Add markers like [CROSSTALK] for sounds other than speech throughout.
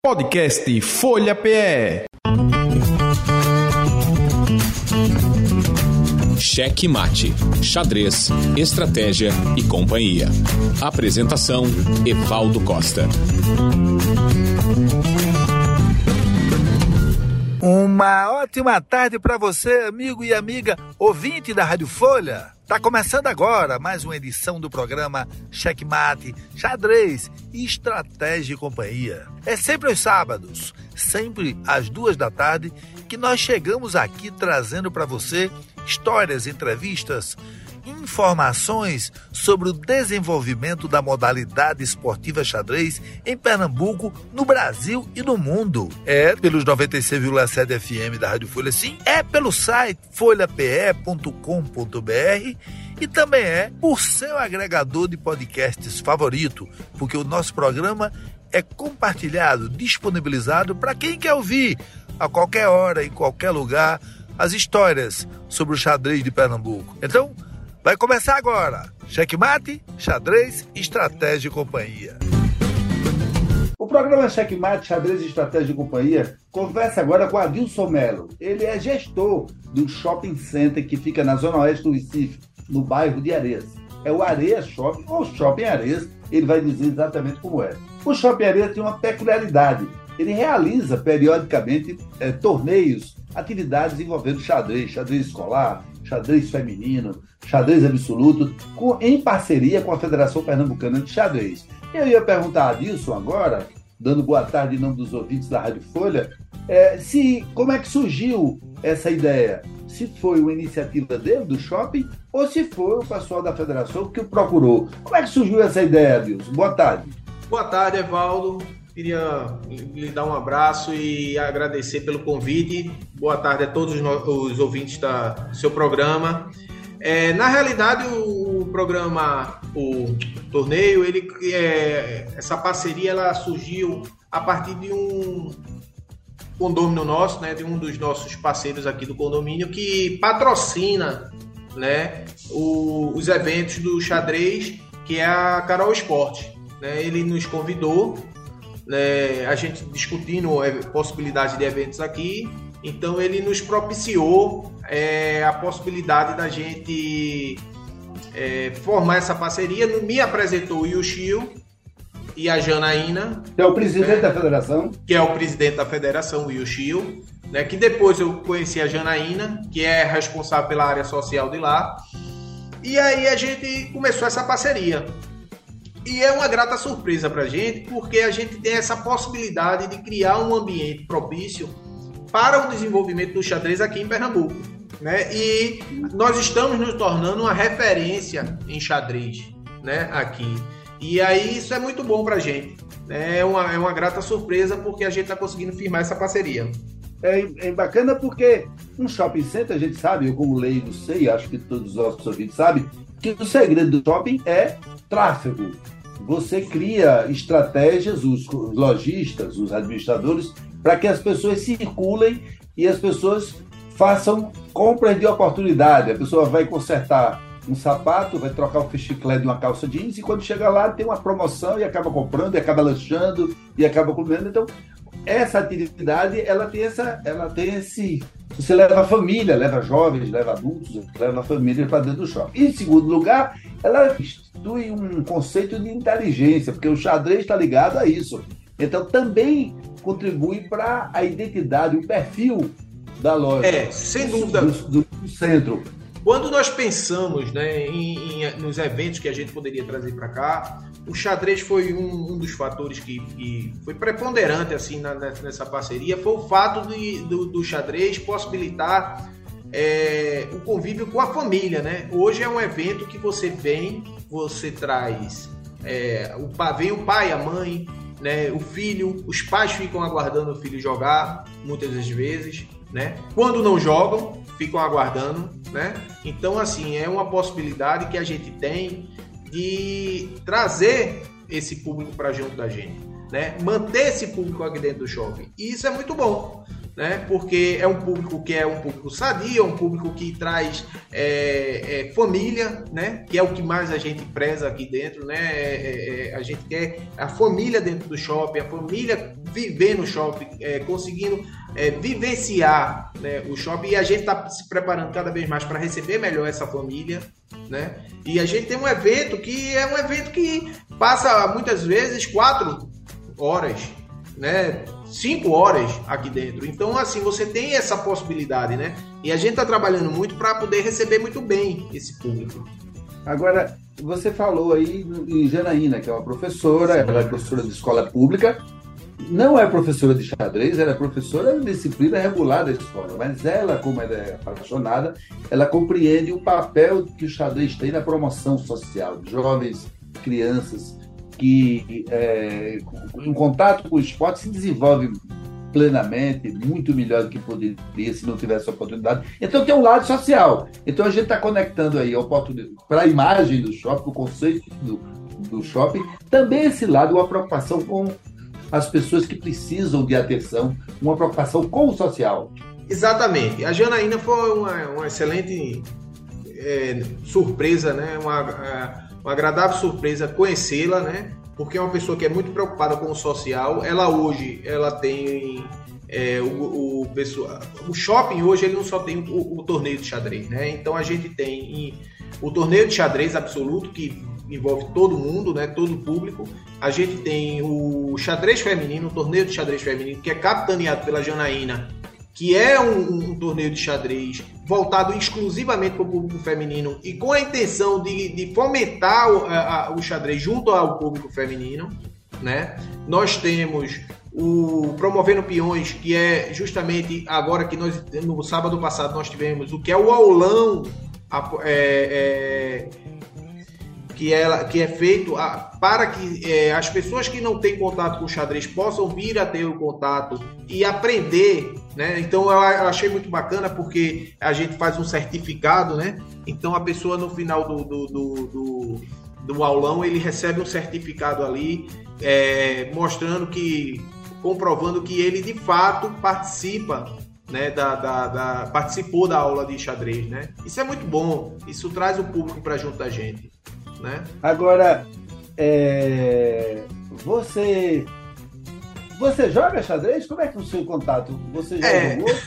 Podcast Folha PE. Cheque Mate, Xadrez, Estratégia e Companhia. Apresentação: Evaldo Costa. Uma ótima tarde para você, amigo e amiga ouvinte da Rádio Folha. Tá começando agora mais uma edição do programa Checkmate, Xadrez, Estratégia e Companhia. É sempre aos sábados, sempre às duas da tarde, que nós chegamos aqui trazendo para você histórias, entrevistas, informações sobre o desenvolvimento da modalidade esportiva xadrez em Pernambuco, no Brasil e no mundo. É pelos 96,7 FM da Rádio Folha, sim, é pelo site folhape.com.br e também é por seu agregador de podcasts favorito, porque o nosso programa é compartilhado, disponibilizado para quem quer ouvir a qualquer hora, em qualquer lugar, as histórias sobre o xadrez de Pernambuco. Então, vai começar agora. Checkmate, xadrez, estratégia e companhia. O programa Checkmate, xadrez, estratégia e companhia conversa agora com Adilson Melo. Ele é gestor do shopping center que fica na zona oeste do Recife, no bairro de Areias. É o Areia Shopping ou Shopping Areias, ele vai dizer exatamente como é. O Shopping Areias tem uma peculiaridade. Ele realiza periodicamente é, torneios atividades envolvendo xadrez, xadrez escolar, xadrez feminino, xadrez absoluto, com, em parceria com a Federação Pernambucana de Xadrez. Eu ia perguntar a Adilson agora, dando boa tarde em nome dos ouvintes da Rádio Folha, é, se como é que surgiu essa ideia? Se foi uma iniciativa dele, do shopping, ou se foi o pessoal da federação que o procurou. Como é que surgiu essa ideia, Adilson? Boa tarde. Boa tarde, Evaldo. Queria lhe dar um abraço e agradecer pelo convite. Boa tarde a todos os, ouvintes do seu programa. É, na realidade, o, o, programa, o torneio, ele, é, essa parceria ela surgiu a partir de um condomínio nosso, né, de um dos nossos parceiros aqui do condomínio que patrocina, né, o, os eventos do xadrez, que é a Carol Esporte. Né, ele nos convidou né, a gente discutindo é, possibilidade de eventos aqui. Então ele nos propiciou é, a possibilidade da gente é, formar essa parceria. Me apresentou o Yushio e a Janaína. Que é o presidente da federação. Que é o presidente da federação, o Yushio. Né, que depois eu conheci a Janaína, que é responsável pela área social de lá. E aí a gente começou essa parceria. E é uma grata surpresa para a gente, porque a gente tem essa possibilidade de criar um ambiente propício para o desenvolvimento do xadrez aqui em Pernambuco. Né? E nós estamos nos tornando uma referência em xadrez né? aqui. E aí isso é muito bom para a gente. Né? É uma, é uma grata surpresa porque a gente está conseguindo firmar essa parceria. É, é, bacana porque um shopping center, a gente sabe, eu como leigo sei, acho que todos os nossos ouvintes sabem, que o segredo do shopping é tráfego você cria estratégias, os lojistas, os administradores, para que as pessoas circulem e as pessoas façam compras de oportunidade. A pessoa vai consertar um sapato, vai trocar o chiclete de uma calça jeans e quando chega lá tem uma promoção e acaba comprando, e acaba lanchando e acaba comendo. Então, essa atividade, ela tem essa, ela tem esse você leva a família, leva jovens, leva adultos, leva a família para dentro do shopping. E, em segundo lugar, ela institui um conceito de inteligência, porque o xadrez está ligado a isso. Então, também contribui para a identidade, o perfil da loja. É, sem dúvida. Do, do, do centro. Quando nós pensamos né, em, em, nos eventos que a gente poderia trazer para cá, o xadrez foi um, um dos fatores que, que, foi preponderante assim na, nessa parceria. Foi o fato de, do, do xadrez possibilitar é, o convívio com a família, né? Hoje é um evento que você vem, você traz é, o, vem o pai, a mãe, né? O filho, os pais ficam aguardando o filho jogar muitas das vezes, né? Quando não jogam, ficam aguardando, né? Então assim é uma possibilidade que a gente tem de trazer esse público para junto da gente, né? Manter esse público aqui dentro do shopping. E isso é muito bom. né? Porque é um público que é um público sadio, é um público que traz é, é, família, né? Que é o que mais a gente preza aqui dentro, né? É, é, é a gente quer a família dentro do shopping, a família viver no shopping, é, vivenciar né, o shopping e a gente está se preparando cada vez mais para receber melhor essa família, né? E a gente tem um evento que é um evento que passa muitas vezes quatro horas, né? cinco horas aqui dentro. Então, assim, você tem essa possibilidade, né? E a gente está trabalhando muito para poder receber muito bem esse público. Agora, você falou aí em Janaína, que é uma professora, Sim. ela é professora de escola pública, não é professora de xadrez, ela é professora de disciplina regular da escola, mas ela, como ela é apaixonada, ela compreende o papel que o xadrez tem na promoção social de jovens, crianças, que é, em contato com o esporte se desenvolve plenamente, muito melhor do que poderia se não tivesse oportunidade. Então tem um lado social. Então a gente está conectando aí para a imagem do shopping, o conceito do, do shopping, também esse lado, uma preocupação com as pessoas que precisam de atenção, uma preocupação com o social. Exatamente. A Janaína foi uma, uma excelente é, surpresa, né? Uma, é, uma agradável surpresa conhecê-la, né? Porque é uma pessoa que é muito preocupada com o social. Ela hoje, ela tem é, o, o, pessoal, o shopping hoje ele não só tem o, o, torneio de xadrez, né? Então a gente tem o torneio de xadrez absoluto que envolve todo mundo, né? Todo o público. A gente tem o xadrez feminino, o torneio de xadrez feminino que é capitaneado pela Janaína que é um, um, torneio de xadrez voltado exclusivamente para o público feminino e com a intenção de, de fomentar o, a, o, xadrez junto ao público feminino, né? Nós temos o Promovendo Peões, que é justamente agora que nós, no sábado passado, nós tivemos o que é o aulão é, é, que é, que é feito a, para que é, as pessoas que não têm contato com o xadrez possam vir a ter o contato e aprender, né? Então eu, eu achei muito bacana porque a gente faz um certificado, né? Então a pessoa no final do, do, do, do, do aulão ele recebe um certificado ali é, mostrando que comprovando que ele de fato participa né, da, da, da, participou da aula de xadrez, né? Isso é muito bom, isso traz o público para junto da gente né? Agora, é... você você joga xadrez? Como é que é o seu contato? Você já é... jogou? [LAUGHS]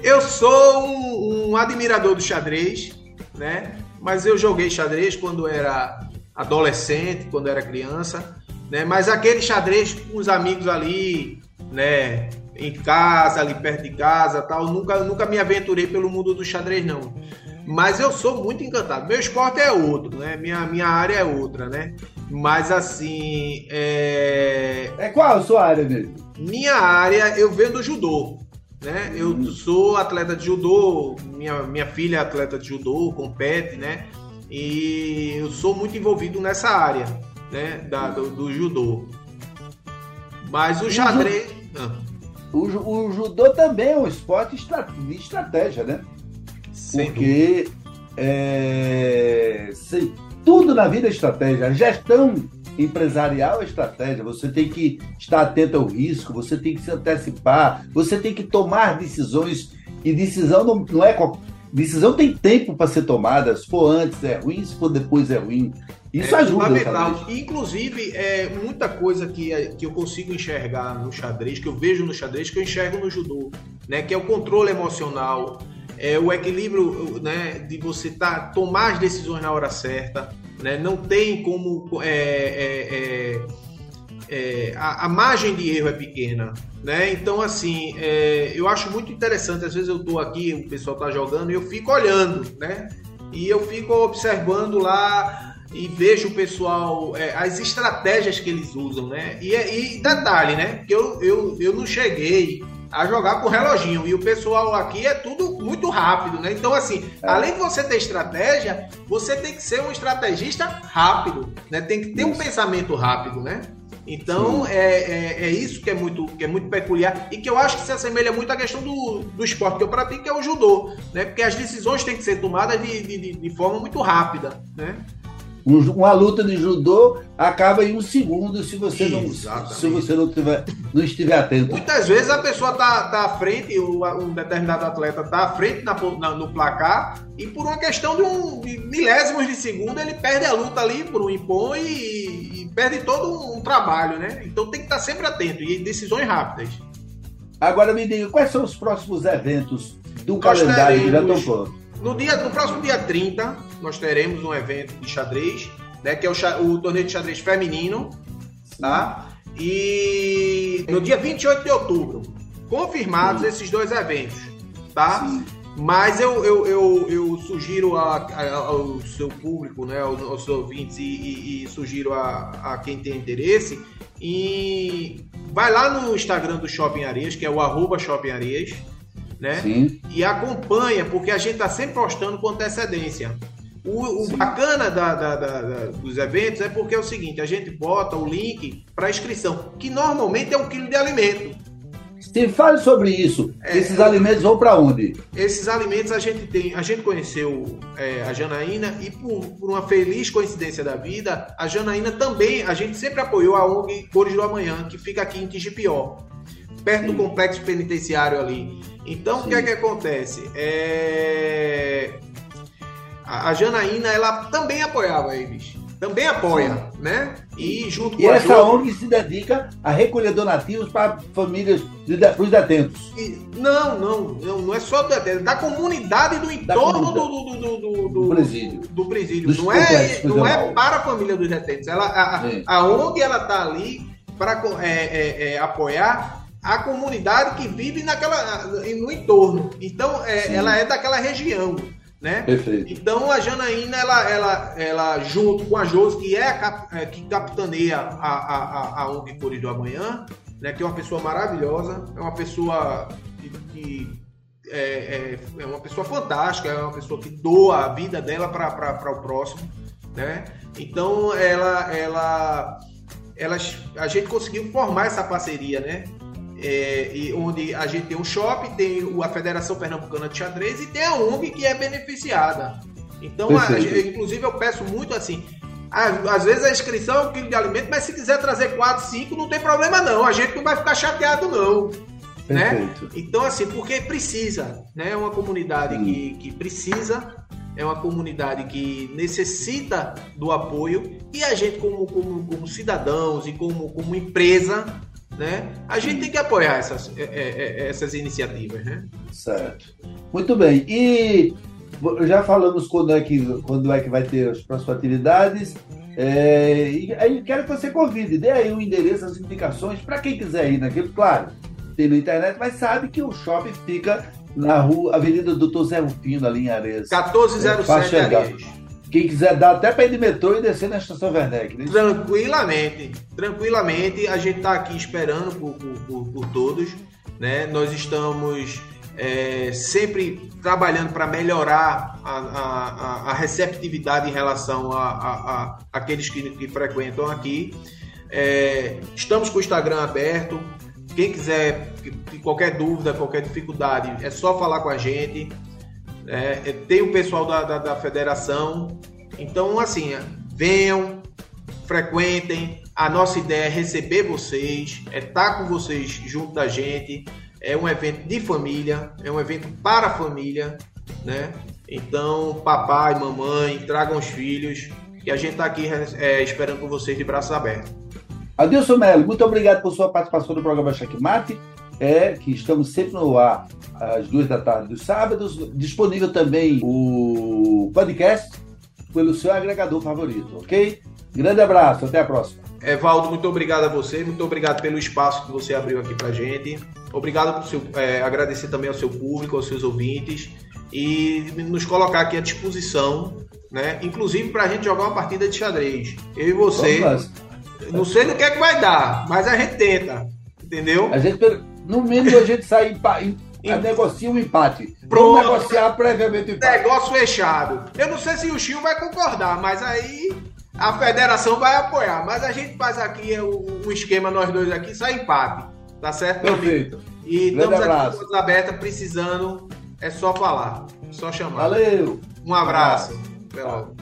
Eu sou um, um, admirador do xadrez, né? Mas eu joguei xadrez quando era adolescente, quando era criança, né? Mas aquele xadrez com os amigos ali, né? Em casa, ali perto de casa, tal. Nunca, nunca me aventurei pelo mundo do xadrez, não. Mas eu sou muito encantado. Meu esporte é outro, né? Minha, minha área é outra, né? Mas assim. É, é qual a sua área mesmo? Minha área, eu venho do judô. Né? Eu hum. sou atleta de judô, minha, minha filha é atleta de judô, compete, né? E eu sou muito envolvido nessa área, né? Da, do, do judô. Mas o xadrez. Ah. O, o, judô também é um esporte de estratégia, né? Porque é, tudo na vida é estratégia. A gestão empresarial é estratégia. Você tem que estar atento ao risco, você tem que se antecipar, você tem que tomar decisões. E decisão não, não é. Decisão tem tempo para ser tomada. Se for antes é ruim, se for depois é ruim. Isso é ajuda. Fundamental. Inclusive, é muita coisa que, é, que eu consigo enxergar no xadrez, que eu vejo no xadrez, que eu enxergo no judô, né? Que é o controle emocional, é, o equilíbrio né, de você tá, tomar as decisões na hora certa, né? não tem como. É, é, é, é, a, a, margem de erro é pequena. Né? Então, assim, é, eu acho muito interessante. Às vezes eu estou aqui, o pessoal está jogando e eu fico olhando, né? E eu fico observando lá e vejo o pessoal, as estratégias que eles usam, né? E, e detalhe, né? Que eu, eu, eu não cheguei a jogar com reloginho. E o pessoal aqui é tudo muito rápido, né? Então, assim, é. além de você ter estratégia, você tem que ser um estrategista rápido, né? Tem que ter isso. um pensamento rápido, né? Então, é, é, é, isso que é, muito, que é muito peculiar e que eu acho que se assemelha muito à questão do, do esporte que eu pratico, que é o judô, né? Porque as decisões têm que ser tomadas de, de, de forma muito rápida, né? Uma luta de judô acaba em um segundo se você não, se você não, tiver, não estiver atento. Muitas vezes a pessoa está tá à frente, um determinado atleta está à frente na, na, no placar, e por uma questão de, um, de milésimos de segundo, ele perde a luta ali por um impõe e, e perde todo um trabalho, né? Então tem que estar tá sempre atento e decisões rápidas. Agora me diga, quais são os próximos eventos do nós calendário de Jatopã? No, dia, no próximo dia 30, nós teremos um evento de xadrez, né, que é o, o torneio de xadrez feminino, tá? E no dia 28 de outubro, confirmados Sim. esses dois eventos, tá? Sim. Mas eu, eu, eu, eu sugiro a, a, ao seu público, né, aos, aos ouvintes, e, e, e sugiro a, a, quem tem interesse, e vai lá no Instagram do Shopping Areias, que é o arroba Shopping Areias, né? Sim. E acompanha, porque a gente está sempre postando com antecedência. O, o bacana da, da, da, dos eventos é porque é o seguinte: a gente bota o link para inscrição, que normalmente é um quilo de alimento. Se fale sobre isso. É, esses alimentos vão para onde? Esses alimentos a gente tem, a gente conheceu é, a Janaína e por, por, uma feliz coincidência da vida, a Janaína também, a gente sempre apoiou a ONG Cores do Amanhã, que fica aqui em Tigipió, perto Sim. do complexo penitenciário ali. Então, Sim. o que é que acontece? É... A, a Janaína, ela também apoiava eles também apoia, né? E junto com e essa a ONG se dedica a recolher donativos para famílias os detentos. E, não, não, não, não é só do detento, da comunidade do entorno do, do, do, do, do, presídio. Do presídio. não é, não é para a família dos detentos. Ela, a, a ONG ela está ali para é, é, é, apoiar a comunidade que vive naquela, no entorno. Então, é, ela é daquela região né? Perfeito. Então a Janaína, ela, ela, ela junto com a Josi, que é, a, é, que capitaneia a, a, a ONG Cores do Amanhã, né? Que é uma pessoa maravilhosa, é uma pessoa que, que é, é, é, uma pessoa fantástica, é uma pessoa que doa a vida dela para o próximo, né? Então ela, ela, elas, a gente conseguiu formar essa parceria, né? É, e onde a gente tem um shopping, tem a Federação Pernambucana de Xadrez e tem a ONG que é beneficiada. Então, a, inclusive, eu peço muito assim. Às vezes a inscrição é um quilo de alimento, mas se quiser trazer 4, 5, não tem problema não. A gente não vai ficar chateado, não. Né? Então, assim, porque precisa, né? É uma comunidade que, que precisa, é uma comunidade que necessita do apoio e a gente, como, como, como cidadãos e como, como empresa, né? A gente tem que apoiar essas, é, é, é, essas iniciativas, né? Certo. Muito bem. E já falamos quando é que, quando é que vai ter as próximas atividades. É, e aí quero que você convide, dê aí o endereço, as indicações, para quem quiser ir naquilo, claro, tem na internet, mas sabe que o shopping fica na rua, Avenida Doutor Zé Rufino, ali em Areias. 1407 é, Areias. Quem quiser dar até para ir de metrô e descer na estação Werneck. Né? Tranquilamente, tranquilamente. A gente está aqui esperando por, por, por, todos. Né? Nós estamos é, sempre trabalhando para melhorar a, a, a, receptividade em relação a, a, aqueles que, que, frequentam aqui. É, estamos com o Instagram aberto. Quem quiser, qualquer dúvida, qualquer dificuldade, é só falar com a gente. É, tem o pessoal da, da, da federação. Então, assim, venham, frequentem. A nossa ideia é receber vocês, é estar com vocês junto da gente. É um evento de família, é um evento para a família, né? Então, papai, mamãe, tragam os filhos, que a gente está aqui é, esperando por vocês de braços abertos. Adilson Melo, muito obrigado por sua participação no programa Checkmate é que estamos sempre no ar às duas da tarde dos sábados. Disponível também o podcast pelo seu agregador favorito, ok? Grande abraço, até a próxima. Evaldo, muito obrigado a você, muito obrigado pelo espaço que você abriu aqui pra gente. Obrigado por seu, é, agradecer também ao seu público, aos seus ouvintes e nos colocar aqui à disposição, né? Inclusive para a gente jogar uma partida de xadrez. Eu e você. Não sei no que é que vai dar, mas a gente tenta, entendeu? A gente no mínimo a gente sai em, negocia um empate. Pronto. Vamos negociar previamente o empate. Negócio fechado. Eu não sei se o Chil vai concordar, mas aí a federação vai apoiar. Mas a gente faz aqui um esquema, nós dois aqui, sai empate. Tá certo? Perfeito. E Grande estamos abraço. aqui com aberta, precisando. É só falar. É só chamar. Valeu. Um abraço. Um abraço. Até logo.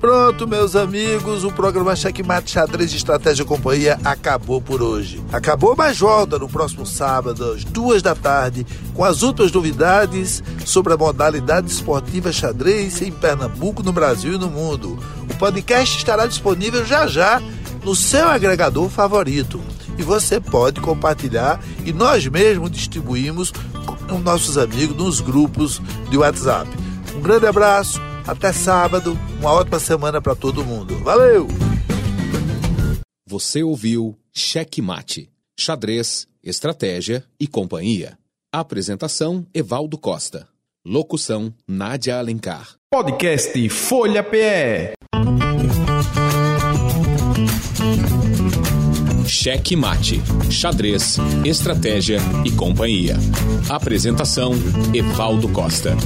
Pronto, meus amigos, o programa Checkmate Xadrez de Estratégia e Companhia acabou por hoje. Acabou, mas volta no próximo sábado, às duas da tarde, com as últimas novidades sobre a modalidade esportiva xadrez em Pernambuco, no Brasil e no mundo. O podcast estará disponível já já no seu agregador favorito. E você pode compartilhar e nós mesmos distribuímos com nossos amigos nos grupos de WhatsApp. Um grande abraço até sábado, uma ótima semana para todo mundo. Valeu! Você ouviu Cheque Mate, xadrez, estratégia e companhia. Apresentação Evaldo Costa. Locução Nádia Alencar. Podcast Folha PE. Cheque Mate, xadrez, estratégia e companhia. Apresentação Evaldo Costa.